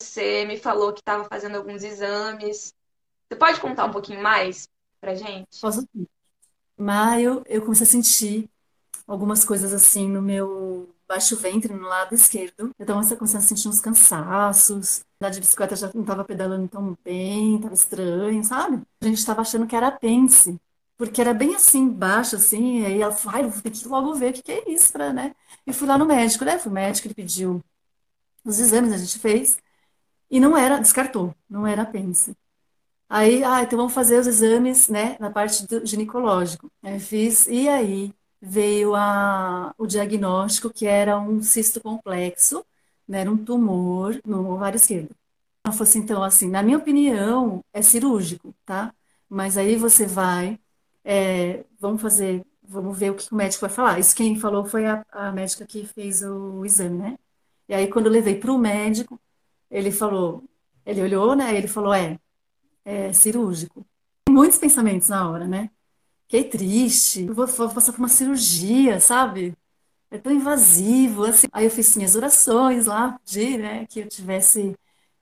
Você me falou que estava fazendo alguns exames. Você pode contar um pouquinho mais pra gente? Posso maio, eu comecei a sentir algumas coisas assim no meu baixo ventre, no lado esquerdo. Eu tava começando a sentir uns cansaços. Andar de bicicleta já não estava pedalando tão bem, estava estranho, sabe? A gente estava achando que era apêndice, porque era bem assim, baixo, assim. Aí ela falou, eu vou ter que logo ver o que que é isso, pra, né? E fui lá no médico, né? Fui médico, ele pediu os exames, a gente fez. E não era, descartou, não era apêndice. Aí, ah, então vamos fazer os exames, né, na parte do ginecológico. Aí fiz, e aí veio a, o diagnóstico que era um cisto complexo, né, era um tumor no ovário esquerdo. Ela falou assim, então, assim, na minha opinião, é cirúrgico, tá? Mas aí você vai, é, vamos fazer, vamos ver o que o médico vai falar. Isso quem falou foi a, a médica que fez o exame, né? E aí, quando eu levei para o médico, ele falou, ele olhou, né? Ele falou, é, é cirúrgico. Muitos pensamentos na hora, né? Fiquei triste, vou, vou passar por uma cirurgia, sabe? É tão invasivo, assim. Aí eu fiz minhas orações lá, de, né, que eu tivesse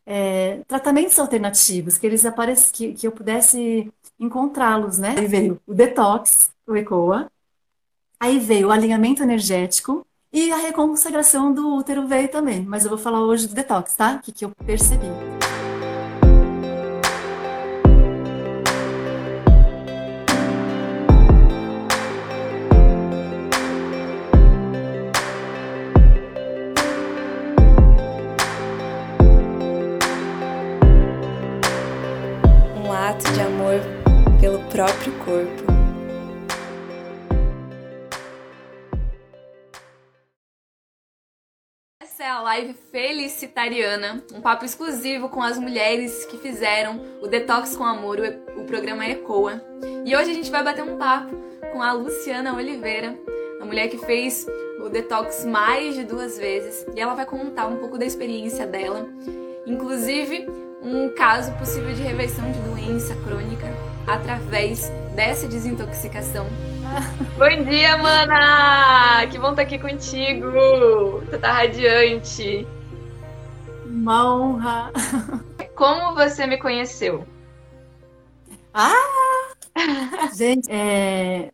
é, tratamentos alternativos, que eles aparecem, que, que eu pudesse encontrá-los, né? Aí veio o detox, o ECOA, aí veio o alinhamento energético e a reconsagração do útero veio também. Mas eu vou falar hoje do detox, tá? O que, que eu percebi. Live felicitariana, um papo exclusivo com as mulheres que fizeram o Detox com Amor, o, programa ECOA. E hoje a gente vai bater um papo com a Luciana Oliveira, a mulher que fez o detox mais de duas vezes, e ela vai contar um pouco da experiência dela, inclusive um caso possível de reversão de doença crônica através dessa desintoxicação. Bom dia, mana! Que bom estar aqui contigo! Você tá radiante. Uma honra. Como você me conheceu? Ah! Gente, é,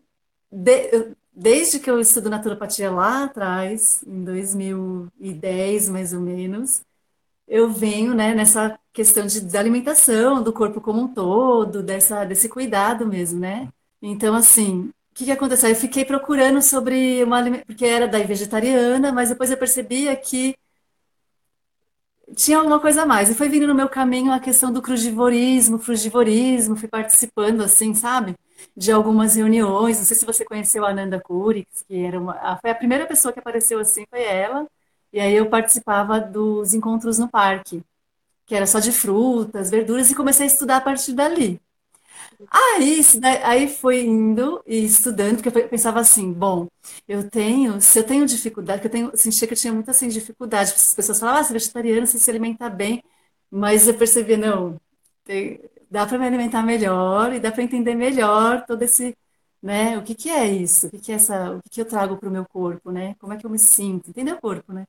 de- desde que eu estudo naturopatia lá atrás, em 2010 mais ou menos, eu venho, né, nessa questão de, da alimentação, do corpo como um todo, dessa, desse cuidado mesmo, né? Então, assim, o que que aconteceu? Eu fiquei procurando sobre uma porque era daí vegetariana, mas depois eu percebia que tinha alguma coisa a mais. E foi vindo no meu caminho a questão do crudivorismo, frugivorismo, fui participando, assim, sabe? De algumas reuniões. Não sei se você conheceu a Ananda Kurix, que era uma, foi a primeira pessoa que apareceu assim, foi ela. E aí eu participava dos encontros no parque, que era só de frutas, verduras, e comecei a estudar a partir dali. Aí, aí foi indo e estudando, porque eu pensava assim, bom, eu tenho, se eu tenho dificuldade, que eu tenho, sentia que eu tinha muita assim, dificuldade, as pessoas falavam, ah, você é vegetariano, você se alimenta bem, mas eu percebia, não, tem- dá para me alimentar melhor e dá para entender melhor todo esse, né, o que que é isso, o que que é essa, o que que eu trago para o meu corpo, né, como é que eu me sinto, entender o corpo, né?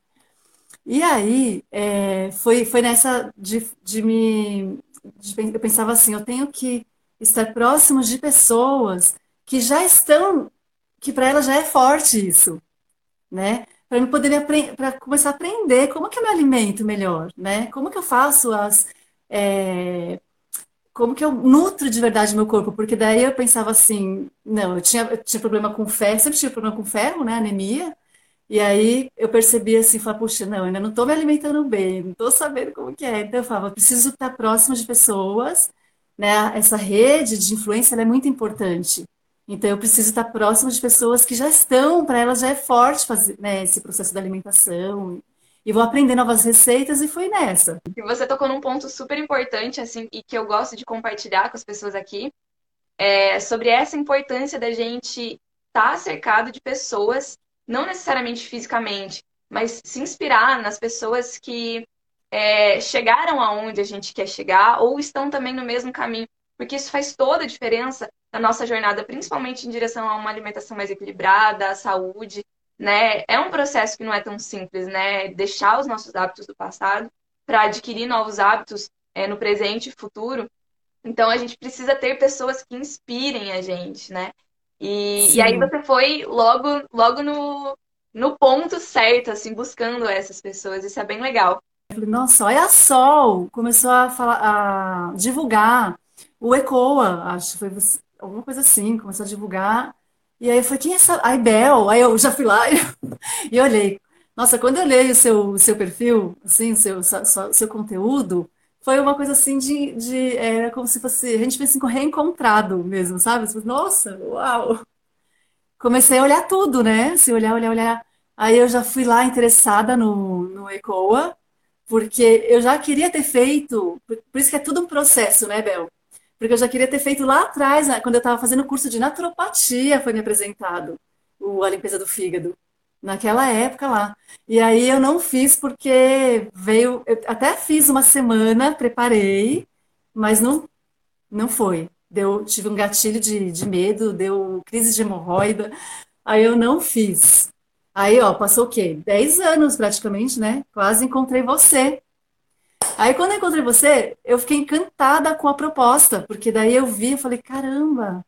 E aí, é, foi, foi nessa de, de me. de eu pensava assim: eu tenho que estar próximo de pessoas que já estão, que para elas já é forte isso, né? Para eu poder para começar a aprender como que eu me alimento melhor, né? Como que eu faço as. é, como que eu nutro de verdade meu corpo? Porque daí eu pensava assim: não, eu tinha, eu tinha problema com ferro, sempre tive problema com ferro, né? Anemia. E aí eu percebi assim, falei, puxa, não, ainda não estou me alimentando bem, não estou sabendo como que é. Então eu falava, preciso estar próximo de pessoas, né? Essa rede de influência é muito importante. Então eu preciso estar próximo de pessoas que já estão, para elas já é forte fazer, né, esse processo da alimentação. E vou aprender novas receitas e foi nessa. E você tocou num ponto super importante, assim, e que eu gosto de compartilhar com as pessoas aqui, é sobre essa importância da gente estar cercado de pessoas, não necessariamente fisicamente, mas se inspirar nas pessoas que é, chegaram aonde a gente quer chegar ou estão também no mesmo caminho, porque isso faz toda a diferença na nossa jornada, principalmente em direção a uma alimentação mais equilibrada, à saúde, né? É um processo que não é tão simples, né? Deixar os nossos hábitos do passado para adquirir novos hábitos é, no presente e futuro. Então a gente precisa ter pessoas que inspirem a gente, né? E, e aí você foi logo, logo no, no ponto certo, assim, buscando essas pessoas. Isso é bem legal. Falei, nossa, olha a Sol começou a falar, a divulgar o ECOA, acho que foi alguma coisa assim, começou a divulgar. E aí falei, quem é essa? A Ibel. Aí eu já fui lá e, e olhei. Nossa, quando eu olhei o seu, seu perfil, assim, seu, seu, seu conteúdo, foi uma coisa assim de, de era como se fosse, a gente pensa em reencontrado mesmo, sabe? Nossa, uau! Comecei a olhar tudo, né? Se olhar, olhar, olhar. Aí eu já fui lá interessada no, no ECOA, porque eu já queria ter feito, por isso que é tudo um processo, né, Bel? Porque eu já queria ter feito lá atrás, né, quando eu estava fazendo o curso de naturopatia, foi me apresentado o, a limpeza do fígado naquela época lá. E aí eu não fiz porque veio, eu até fiz uma semana, preparei, mas não não foi. Deu, tive um gatilho de, de medo, deu crise de hemorroida, aí eu não fiz. Aí, ó, passou o quê? Dez anos praticamente, né? Quase encontrei você. Aí, quando eu encontrei você, eu fiquei encantada com a proposta, porque daí eu vi, eu falei, caramba,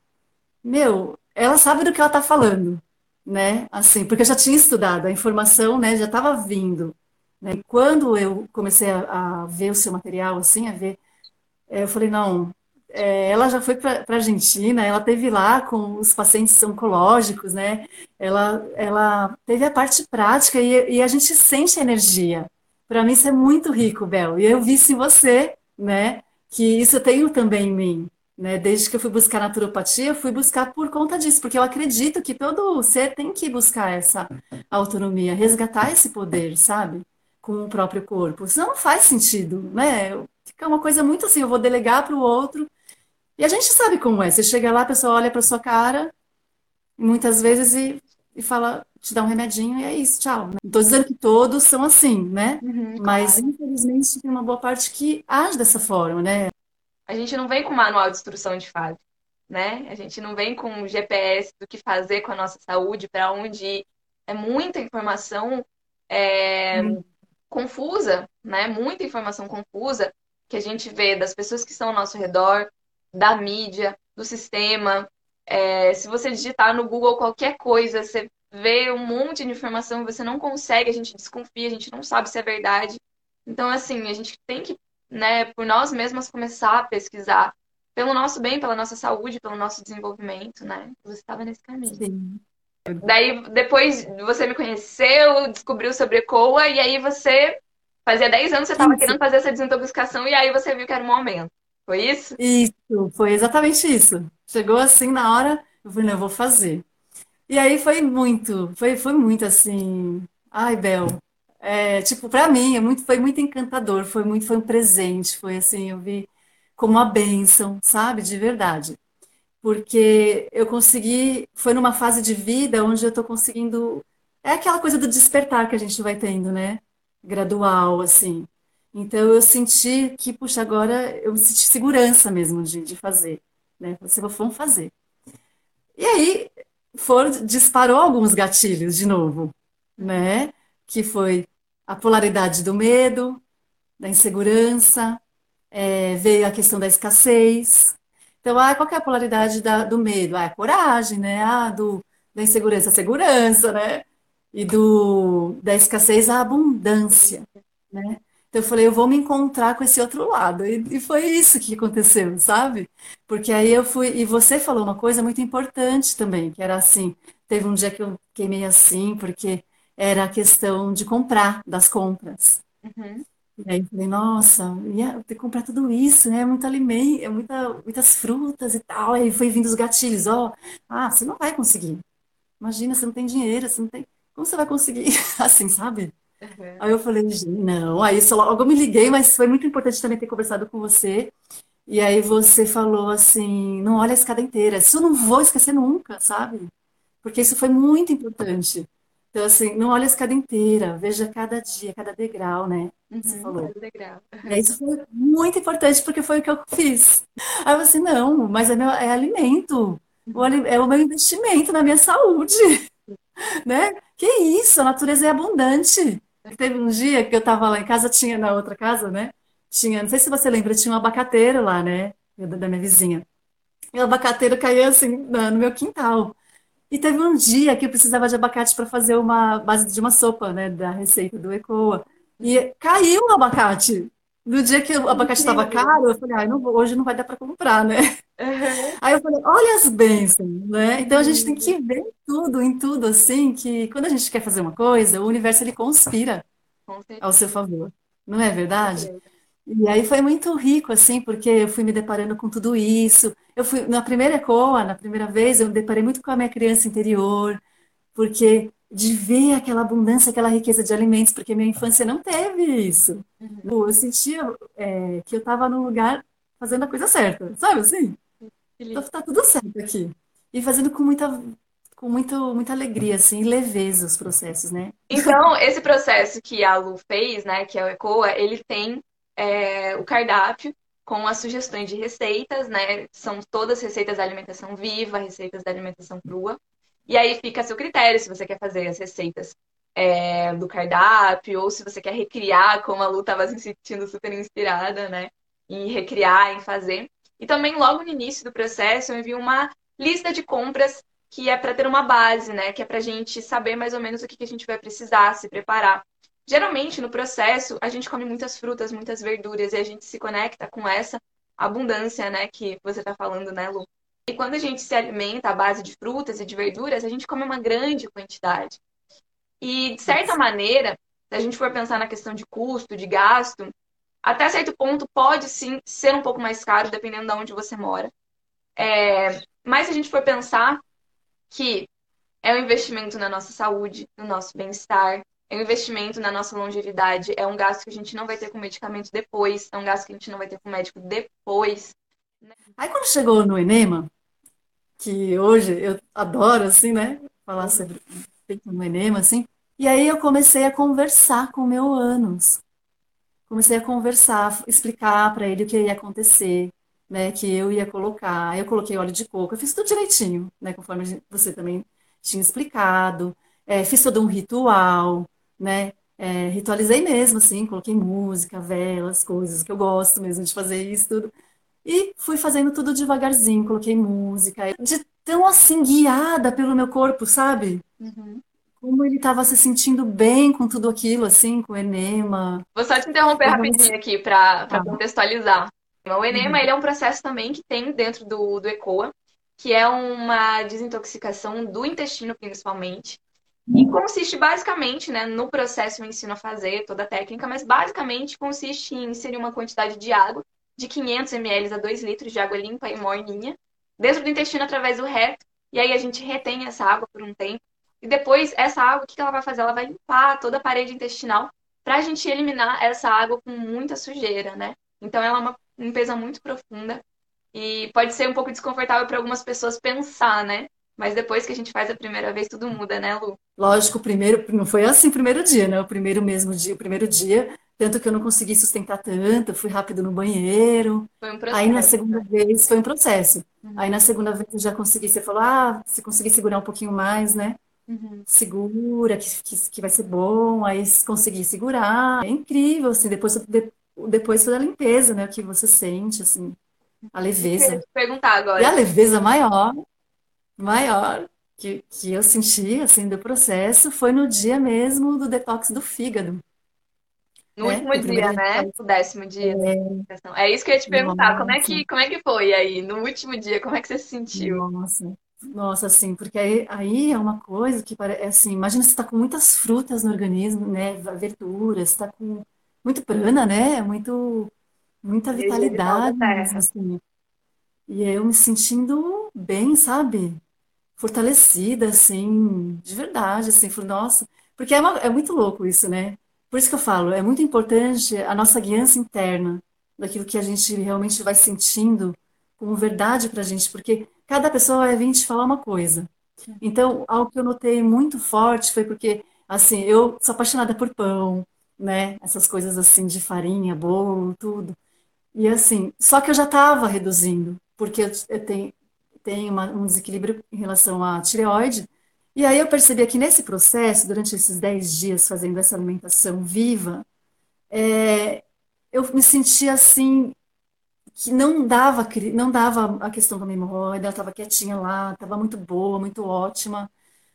meu, ela sabe do que ela tá falando né? Assim, porque eu já tinha estudado, a informação, né, já estava vindo. Né? E quando eu comecei a, a, ver o seu material, assim, a ver, eu falei, não, é, ela já foi para a Argentina, ela teve lá com os pacientes oncológicos, né? Ela, ela teve a parte prática e, e a gente sente a energia. Para mim isso é muito rico, Bel. E eu vi em você, né? Que isso eu tenho também em mim. Né? Desde que eu fui buscar naturopatia, eu fui buscar por conta disso, porque eu acredito que todo ser tem que buscar essa autonomia, resgatar esse poder, sabe? Com o próprio corpo. Senão não faz sentido, né? Fica uma coisa muito assim, eu vou delegar para o outro. E a gente sabe como é. Você chega lá, a pessoa olha para sua cara, muitas vezes, e, e fala, te dá um remedinho e é isso, tchau. Não estou dizendo que todos são assim, né? Uhum, Mas, claro. infelizmente, tem uma boa parte que age dessa forma, né? A gente não vem com manual de instrução de fase, né? A gente não vem com GPS do que fazer com a nossa saúde, para onde ir. É muita informação é, hum. confusa, né? Muita informação confusa que a gente vê das pessoas que estão ao nosso redor, da mídia, do sistema. É, se você digitar no Google qualquer coisa, você vê um monte de informação e você não consegue, a gente desconfia, a gente não sabe se é verdade. Então, assim, a gente tem que né, por nós mesmas começar a pesquisar pelo nosso bem, pela nossa saúde, pelo nosso desenvolvimento, né? Você estava nesse caminho. Sim. Daí, depois você me conheceu, descobriu sobre ECOA, e aí você, fazia 10 anos, você estava querendo fazer essa desintoxicação, e aí você viu que era o momento. Foi isso? Isso, foi exatamente isso. Chegou assim na hora, eu falei, não, eu vou fazer. E aí foi muito, foi, foi muito assim. Ai, Bel, é, tipo, para mim é muito, foi muito encantador, foi muito, foi um presente, foi assim, eu vi como uma bênção, sabe, de verdade. Porque eu consegui, foi numa fase de vida onde eu estou conseguindo, é aquela coisa do despertar que a gente vai tendo, né? Gradual, assim. Então eu senti que, puxa, agora eu me senti segurança mesmo de, de fazer, né? Você vamos fazer. E aí, for, disparou alguns gatilhos de novo, né? Que foi a polaridade do medo, da insegurança, é, veio a questão da escassez. Então, ah, qual é a polaridade da, do medo? Ah, é coragem, né? Ah, do, da insegurança, segurança, né? E do, da escassez, a abundância, né? Então, eu falei, eu vou me encontrar com esse outro lado. E, e foi isso que aconteceu, sabe? Porque aí eu fui. E você falou uma coisa muito importante também, que era assim: teve um dia que eu queimei assim, porque era a questão de comprar, das compras. Uhum. E aí eu falei, nossa, ia ter que comprar tudo isso, né? Muito alimento, é muita, muitas frutas e tal. Aí foi vindo os gatilhos, ó, ah, você não vai conseguir. Imagina, você não tem dinheiro, você não tem. Como você vai conseguir? Assim, sabe? Uhum. Aí eu falei, não, aí logo eu me liguei, mas foi muito importante também ter conversado com você. E aí você falou assim, não olha a escada inteira. Isso eu não vou esquecer nunca, sabe? Porque isso foi muito importante. Então, assim, não olha a escada inteira, veja cada dia, cada degrau, né? Você uhum, falou. Cada degrau. É, isso foi muito importante, porque foi o que eu fiz. Aí eu falei assim, não, mas é, meu, é alimento, é o meu investimento na minha saúde, né? Que isso, a natureza é abundante. Teve um dia que eu tava lá em casa, tinha na outra casa, né? Tinha, não sei se você lembra, tinha um abacateiro lá, né? Da minha vizinha. E o abacateiro caía assim no meu quintal. E teve um dia que eu precisava de abacate para fazer uma base de uma sopa, né? Da receita do Ecoa. E caiu o abacate. No dia que o abacate estava caro, eu falei, ah, não vou, hoje não vai dar para comprar, né? Uhum. Aí eu falei, olha as bênçãos, né? Então a gente tem que ver tudo, em tudo, assim, que quando a gente quer fazer uma coisa, o universo ele conspira ao seu favor. Não é verdade? E aí foi muito rico, assim, porque eu fui me deparando com tudo isso. Eu fui, na primeira ECOA, na primeira vez, eu me deparei muito com a minha criança interior, porque de ver aquela abundância, aquela riqueza de alimentos, porque minha infância não teve isso. Uhum. Eu sentia é, que eu estava no lugar fazendo a coisa certa, sabe assim? Então tá tudo certo aqui. E fazendo com muita com muito, muita alegria, assim, leveza os processos, né? Então, esse processo que a Lu fez, né, que é o ECOA, ele tem é, o cardápio com as sugestões de receitas, né? São todas receitas da alimentação viva, receitas da alimentação crua. E aí fica a seu critério se você quer fazer as receitas é, do cardápio ou se você quer recriar, como a Lu estava se sentindo super inspirada, né? Em recriar, em fazer. E também, logo no início do processo, eu envio uma lista de compras que é para ter uma base, né? Que é para a gente saber mais ou menos o que, que a gente vai precisar, se preparar. Geralmente, no processo, a gente come muitas frutas, muitas verduras e a gente se conecta com essa abundância, né? Que você está falando, né, Lu? E quando a gente se alimenta à base de frutas e de verduras, a gente come uma grande quantidade. E, de certa maneira, se a gente for pensar na questão de custo, de gasto, até certo ponto pode sim ser um pouco mais caro, dependendo de onde você mora. É... Mas se a gente for pensar que é um investimento na nossa saúde, no nosso bem-estar, é um investimento na nossa longevidade, é um gasto que a gente não vai ter com medicamento depois, é um gasto que a gente não vai ter com médico depois. Aí quando chegou no Enema, que hoje eu adoro, assim, né? Falar sobre feito no Enema, assim. E aí eu comecei a conversar com o meu ânus. Comecei a conversar, explicar para ele o que ia acontecer, né? Que eu ia colocar. Eu coloquei óleo de coco, eu fiz tudo direitinho, né? Conforme você também tinha explicado. É, fiz todo um ritual, né? É, ritualizei mesmo, assim, coloquei música, velas, coisas que eu gosto mesmo de fazer isso tudo. E fui fazendo tudo devagarzinho, coloquei música, de tão assim guiada pelo meu corpo, sabe? Uhum. Como ele estava se sentindo bem com tudo aquilo, assim, com o enema. Vou só te interromper rapidinho aqui para tá. contextualizar. O enema uhum. ele é um processo também que tem dentro do, do ECOA, que é uma desintoxicação do intestino, principalmente. E consiste basicamente, né, no processo eu ensino a fazer toda a técnica, mas basicamente consiste em inserir uma quantidade de água de 500 ml a 2 litros de água limpa e morninha dentro do intestino através do reto, e aí a gente retém essa água por um tempo. E depois, essa água, o que ela vai fazer? Ela vai limpar toda a parede intestinal para a gente eliminar essa água com muita sujeira, né? Então, ela é uma limpeza muito profunda e pode ser um pouco desconfortável para algumas pessoas pensar, né? Mas depois que a gente faz a primeira vez, tudo muda, né, Lu? Lógico, primeiro não foi assim o primeiro dia, né? O primeiro mesmo dia, o primeiro dia, tanto que eu não consegui sustentar tanto, fui rápido no banheiro. Foi um processo. Aí na segunda vez foi um processo. Uhum. Aí na segunda vez eu já consegui, você falou, ah, se conseguir segurar um pouquinho mais, né? Uhum. Segura, que, que, que, vai ser bom. Aí consegui segurar. É incrível, assim, depois, depois foi a limpeza, né? O que você sente, assim, a leveza. Eu te perguntar agora. E a leveza maior maior que, que eu senti, assim, do processo foi no dia mesmo do detox do fígado. No né? último dia, né? No décimo dia. É... é isso que eu ia te perguntar. Como é que, como é que foi aí? No último dia, como é que você se sentiu? Nossa, nossa, assim, porque aí, aí é uma coisa que parece é assim, imagina você está com muitas frutas no organismo, né? Verduras, está com muito prana, né? Muito, muita vitalidade, assim. E eu me sentindo bem, sabe? fortalecida, assim, de verdade, assim, por nossa, porque é, uma, é muito louco isso, né? Por isso que eu falo, é muito importante a nossa guiança interna, daquilo que a gente realmente vai sentindo como verdade pra gente, porque cada pessoa vai vir te falar uma coisa. Então, algo que eu notei muito forte foi porque, assim, eu sou apaixonada por pão, né? Essas coisas assim de farinha, bolo, tudo. E assim, só que eu já estava reduzindo, porque eu, tenho, tem uma, um desequilíbrio em relação à tireoide, E aí eu percebi que nesse processo, durante esses 10 dias fazendo essa alimentação viva, é, eu me sentia assim, que não dava, não dava a questão da hemorroida, ela estava quietinha lá, estava muito boa, muito ótima,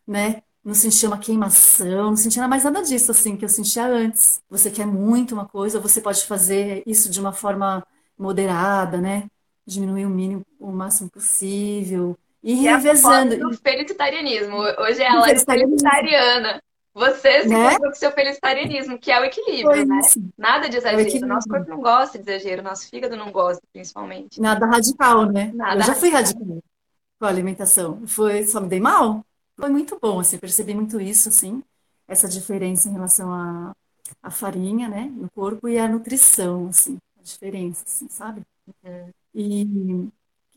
né? Não sentia uma queimação, não sentia mais nada disso assim que eu sentia antes. Você quer muito uma coisa, você pode fazer isso de uma forma moderada, né? Diminuir o mínimo, o máximo possível. E é revezando. O felicitarianismo. Hoje ela é felicitariana. Você se né? com o seu felicitarianismo, que é o equilíbrio, né? Nada de é exagero. Nosso corpo não gosta de exagero, nosso fígado não gosta, principalmente. Nada radical, né? Nada eu já fui radical com a alimentação. Foi, só me dei mal. Foi muito bom, assim, percebi muito isso, assim, essa diferença em relação à, à farinha, né, no corpo e à nutrição, assim, a diferença, assim, sabe? Uhum. E,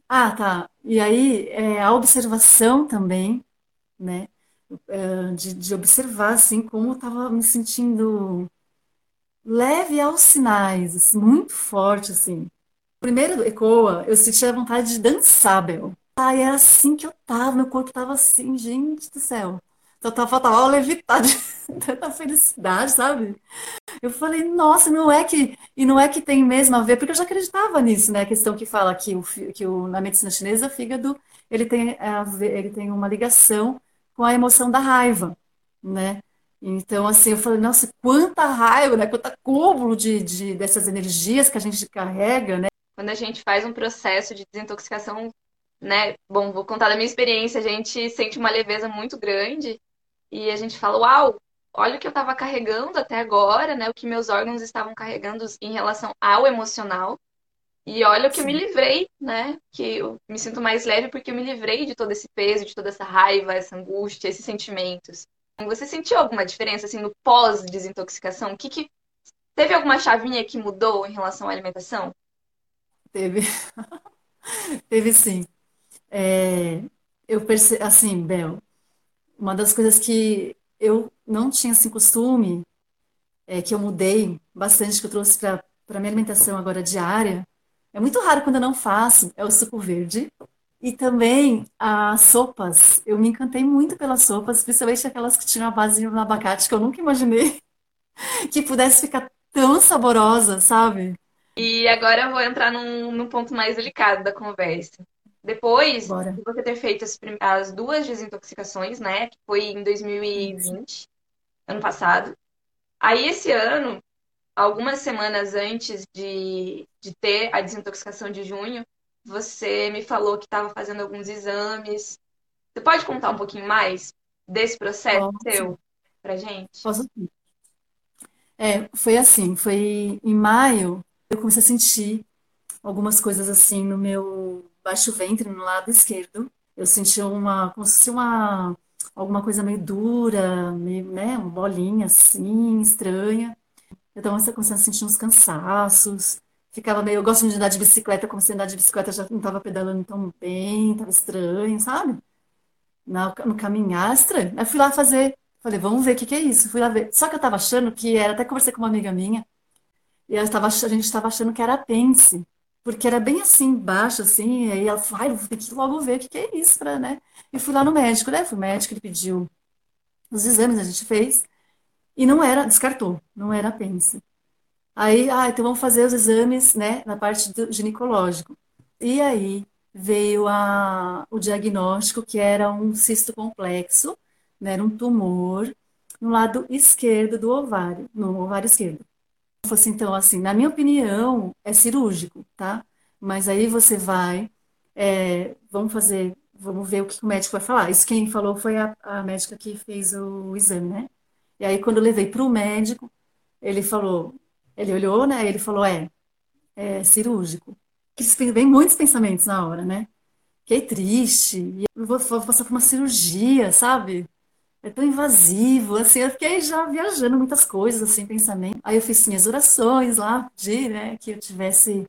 ah, tá, e aí é, a observação também, né, é, de, de observar, assim, como eu estava me sentindo leve aos sinais, assim, muito forte, assim. Primeiro ECOA, eu sentia vontade de dançar, Bel. Ai, era assim que eu tava, meu corpo tava assim, gente do céu. Então tava, faltava levitar de tanta felicidade, sabe? Eu falei, nossa, não é que. E não é que tem mesmo a ver, porque eu já acreditava nisso, né? A questão que fala que, o, que o, na medicina chinesa, o fígado ele tem, ele tem uma ligação com a emoção da raiva, né? Então, assim, eu falei, nossa, quanta raiva, né? Quanto acúmulo de, de, dessas energias que a gente carrega, né? Quando a gente faz um processo de desintoxicação né? Bom, vou contar da minha experiência. A gente sente uma leveza muito grande e a gente fala, uau, olha o que eu estava carregando até agora, né? O que meus órgãos estavam carregando em relação ao emocional. E olha o que Sim. eu me livrei, né? Que eu me sinto mais leve porque eu me livrei de todo esse peso, de toda essa raiva, essa angústia, esses sentimentos. Você sentiu alguma diferença assim no pós-desintoxicação? O que, que teve alguma chavinha que mudou em relação à alimentação? Teve. Teve sim. É, eu percebo, assim, Bel, uma das coisas que eu não tinha assim costume, é, que eu mudei bastante, que eu trouxe para a minha alimentação agora diária, é muito raro quando eu não faço, é o suco verde. E também as sopas. Eu me encantei muito pelas sopas, principalmente aquelas que tinham a base no abacate, que eu nunca imaginei que pudesse ficar tão saborosa, sabe? E agora eu vou entrar num, num ponto mais delicado da conversa. Depois Bora. de você ter feito as, as, duas desintoxicações, né? Que foi em 2020, ano passado. Aí esse ano, algumas semanas antes de, de ter a desintoxicação de junho, você me falou que estava fazendo alguns exames. Você pode contar um pouquinho mais desse processo Posso. seu pra gente? Posso sim. É, foi assim, foi em maio, eu comecei a sentir algumas coisas assim no meu baixo ventre no lado esquerdo. Eu senti uma, como se uma, alguma coisa meio dura, meio, né, uma bolinha assim, estranha. Eu estava começando a sentir uns cansaços. Ficava meio, eu gosto de andar de bicicleta, comecei a andar de bicicleta, já não estava pedalando tão bem, estava estranho, sabe? No, no caminhar, estranho. Aí fui lá fazer, falei, vamos ver o que, que é isso. Fui lá ver. Só que eu estava achando que era, até conversei com uma amiga minha, e tava, a gente estava achando que era apêndice porque era bem assim, baixo, assim, aí ela falou, ai, vou ter que logo ver o que, que é isso, pra, né? E fui lá no médico, né? Fui médico, ele pediu os exames, a gente fez, e não era, descartou, não era apêndice. Aí, ah, então vamos fazer os exames, né, na parte do ginecológico. E aí veio a, o diagnóstico que era um cisto complexo, né, era um tumor no lado esquerdo do ovário, no ovário esquerdo fosse então assim, na minha opinião, é cirúrgico, tá? Mas aí você vai, é, vamos fazer, vamos ver o que o médico vai falar. Isso quem falou foi a, a médica que fez o exame, né? E aí quando eu levei para o médico, ele falou, ele olhou, né? Ele falou, é, é cirúrgico. Que vem muitos pensamentos na hora, né? Que é triste, vou, vou passar por uma cirurgia, sabe? É tão invasivo, assim, eu fiquei já viajando muitas coisas, assim, pensamento. Aí eu fiz minhas orações lá, de, né, que eu tivesse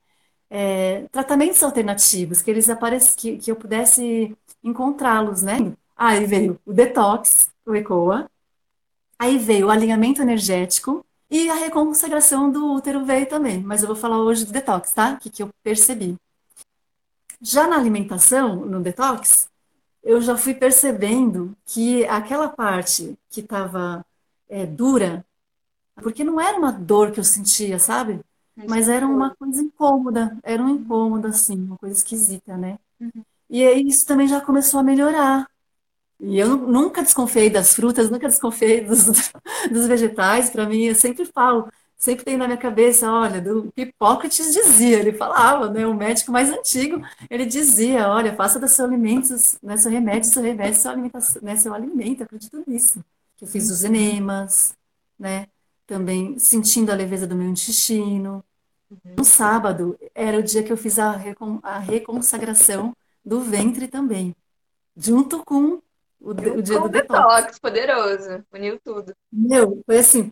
é, tratamentos alternativos, que eles aparecem, que, que eu pudesse encontrá-los, né? Aí veio o detox, o ECOA, aí veio o alinhamento energético e a reconsagração do útero veio também, mas eu vou falar hoje do detox, tá? O que, que eu percebi. Já na alimentação, no detox, eu já fui percebendo que aquela parte que estava é, dura, porque não era uma dor que eu sentia, sabe? Mas era uma coisa incômoda, era um incômodo, assim, uma coisa esquisita, né? Uhum. E aí isso também já começou a melhorar. E eu nunca desconfiei das frutas, nunca desconfiei dos, dos vegetais. Para mim, eu sempre falo, sempre tem na minha cabeça, olha, do Hipócrates dizia, ele falava, né? O médico mais antigo, ele dizia, olha, faça dos seus alimentos, né, seu remédio, seu remédio, seu alimentação, né, seu alimento, acredito nisso. Eu fiz os enemas, né? Também sentindo a leveza do meu intestino. No sábado era o dia que eu fiz a, recon, a reconsagração do ventre também, junto com o, o dia do detox. detox. poderoso, uniu tudo. Meu, foi assim,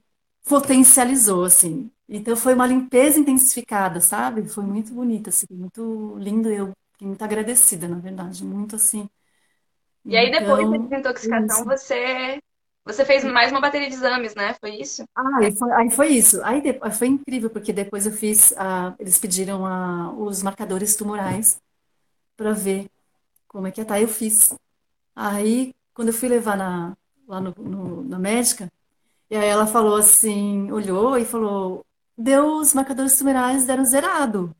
potencializou, assim. Então foi uma limpeza intensificada, sabe? Foi muito bonita, assim, muito lindo. Eu fiquei muito agradecida, na verdade, muito assim. E aí, depois da Então, desintoxicação, isso. você, você fez mais uma bateria de exames, né? Foi isso? Ah, aí foi, aí foi isso. Aí depois, foi incrível, porque depois eu fiz, ah, eles pediram ah, os marcadores tumorais para ver como é que ia estar. Eu fiz. Aí, quando eu fui levar na, lá no, no- na médica, e aí ela falou assim, olhou e falou, deu os marcadores tumorais, deram zerado.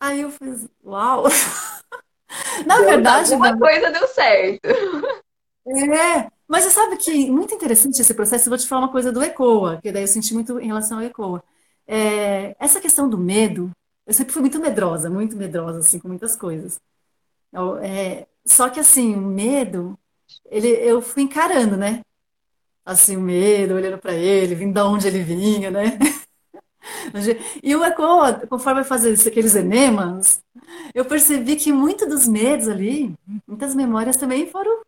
Aí eu fiz, uau! Na Deu- verdade, Alguma coisa deu certo. É, mas você sabe que muito interessante esse processo. Eu vou te falar uma coisa do ECOA, que daí eu senti muito em relação ao ECOA. É, essa questão do medo, eu sempre fui muito medrosa, muito medrosa, assim, com muitas coisas. Eu, é, só que, assim, o medo, ele, eu fui encarando, né? Assim, o medo, olhando para ele, vindo da onde ele vinha, né? E o ECOA, conforme eu fazia aqueles enemas, eu percebi que muito dos medos ali, muitas memórias também foram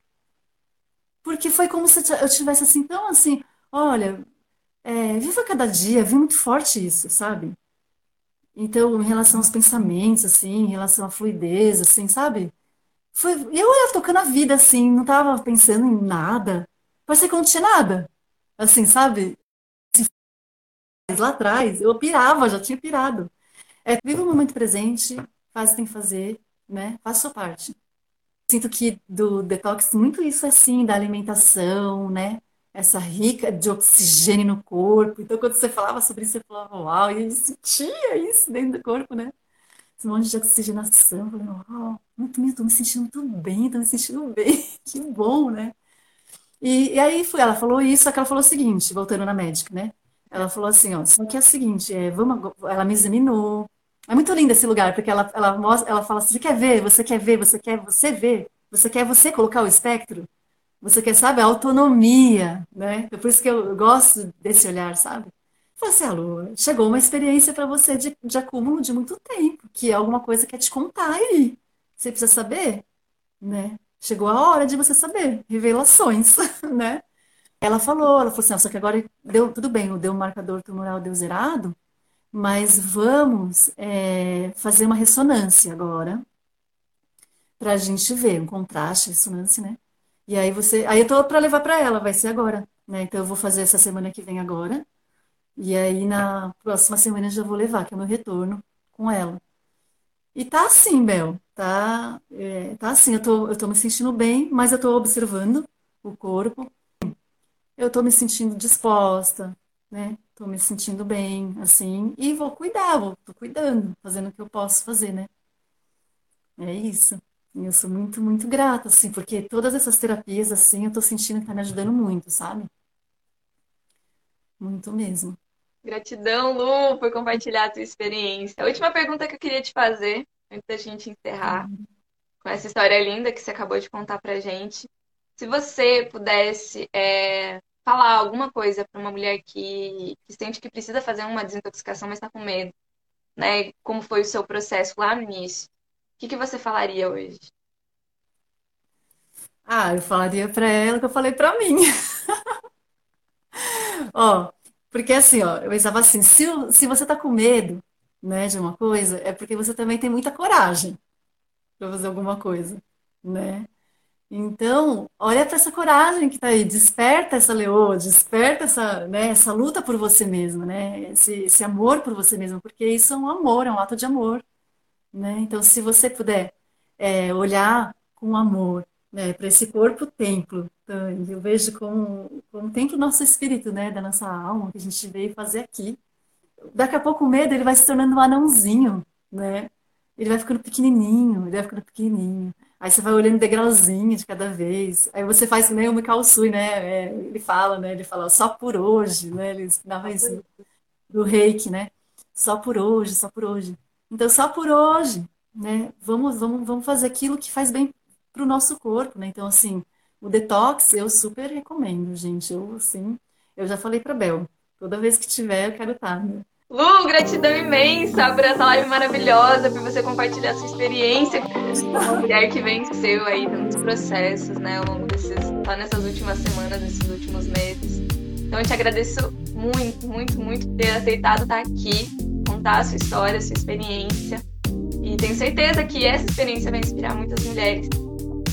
porque foi como se eu tivesse assim, tão assim, olha, é, viva cada dia, vi muito forte isso, sabe? Então, em relação aos pensamentos, assim, em relação à fluidez, assim, sabe? Foi, eu ia tocando a vida, assim, não tava pensando em nada. Parecia que não tinha nada. Assim, sabe? Lá atrás, eu pirava, já tinha pirado. É, viva o momento presente, faz o que tem que fazer, né? Faz a sua parte. Sinto que do detox, muito isso é assim, da alimentação, né? Essa rica de oxigênio no corpo. Então, quando você falava sobre isso, eu falava, uau, e eu sentia isso dentro do corpo, né? Esse monte de oxigenação. Falei, uau, muito, me- tô me sentindo muito bem, tô me sentindo bem, que bom, né? E, e aí foi, ela falou isso, só que ela falou o seguinte, voltando na médica, né? Ela falou assim, ó, só que é o seguinte, é, vamos, ela me examinou. É muito lindo esse lugar, porque ela, ela mostra, ela fala assim, você quer ver, você quer ver, você quer você ver, você quer você colocar o espectro, você quer, sabe, a autonomia, né? Então, por isso que eu gosto desse olhar, sabe? Falei assim, alô, chegou uma experiência para você de, de acúmulo de muito tempo, que é alguma coisa que quer te contar aí. Você precisa saber, né? Chegou a hora de você saber, revelações, né? Ela falou, ela falou assim, "Não, só que agora deu tudo bem, deu um marcador tumoral, deu zerado, mas vamos é, fazer uma ressonância agora para a gente ver um contraste, ressonância, né? E aí você, aí eu tô para levar para ela, vai ser agora, né? Então eu vou fazer essa semana que vem agora, e aí na próxima semana eu já vou levar, que é o meu retorno com ela. E tá assim, Bel, tá, é, tá assim, eu tô, eu tô me sentindo bem, mas eu tô observando o corpo, eu tô me sentindo disposta, né? Tô me sentindo bem, assim, e vou cuidar, vou, tô cuidando, fazendo o que eu posso fazer, né? É isso. E eu sou muito, muito grata, assim, porque todas essas terapias, assim, eu tô sentindo que tá me ajudando muito, sabe? Muito mesmo. Gratidão, Lu, por compartilhar a tua experiência. A última pergunta que eu queria te fazer, antes da gente encerrar, com essa história linda que você acabou de contar pra gente. Se você pudesse é, falar alguma coisa para uma mulher que, que sente que precisa fazer uma desintoxicação, mas está com medo, né? Como foi o seu processo lá no início? O que que você falaria hoje? Ah, eu falaria pra ela o que eu falei pra mim. Ó, porque assim, ó, eu pensava assim, se, se você tá com medo, né, de uma coisa, é porque você também tem muita coragem pra fazer alguma coisa, né? Então, olha para essa coragem que tá aí, desperta essa leoa, desperta essa, né, essa luta por você mesma, né? Esse, esse amor por você mesma, porque isso é um amor, é um ato de amor, né? Então, se você puder é, olhar com amor né, para esse corpo-templo. Então, eu vejo como, como templo nosso espírito, né, da nossa alma, que a gente veio fazer aqui. Daqui a pouco o medo ele vai se tornando um anãozinho, né? Ele vai ficando pequenininho, ele vai ficando pequenininho. Aí você vai olhando degrauzinho de cada vez. Aí você faz nem o Mikao Sui, né? É, ele fala, né? Ele fala só por hoje, né? Ele ensinava isso do reiki, né? Só por hoje, só por hoje. Então, só por hoje, né? Vamos, vamos, vamos fazer aquilo que faz bem para o nosso corpo, né? Então, assim, o detox eu super recomendo, gente. Eu, assim, eu já falei para Bel, toda vez que tiver, eu quero estar, né? Lu, gratidão imensa por essa live maravilhosa, por você compartilhar sua experiência com uma mulher que venceu aí tantos processos, né, ao longo desses, só nessas últimas semanas, nesses últimos meses. Então eu te agradeço muito, muito, muito por ter aceitado estar aqui, contar a sua história, a sua experiência. E tenho certeza que essa experiência vai inspirar muitas mulheres.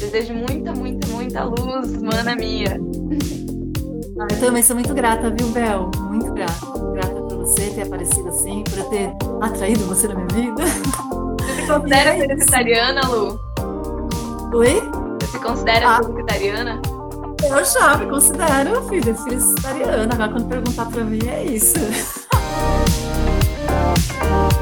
Desejo muita, muita, muita luz, mana minha. Ah, eu também sou muito grata, viu, Bel? Muito grata. Grata por você ter aparecido assim, por eu ter atraído você na minha vida. Você se considera é vegetariana, Lu? Oi? Você se considera ah. vegetariana? Eu já me considero, filha, vegetariana. Agora, quando perguntar pra mim, é isso.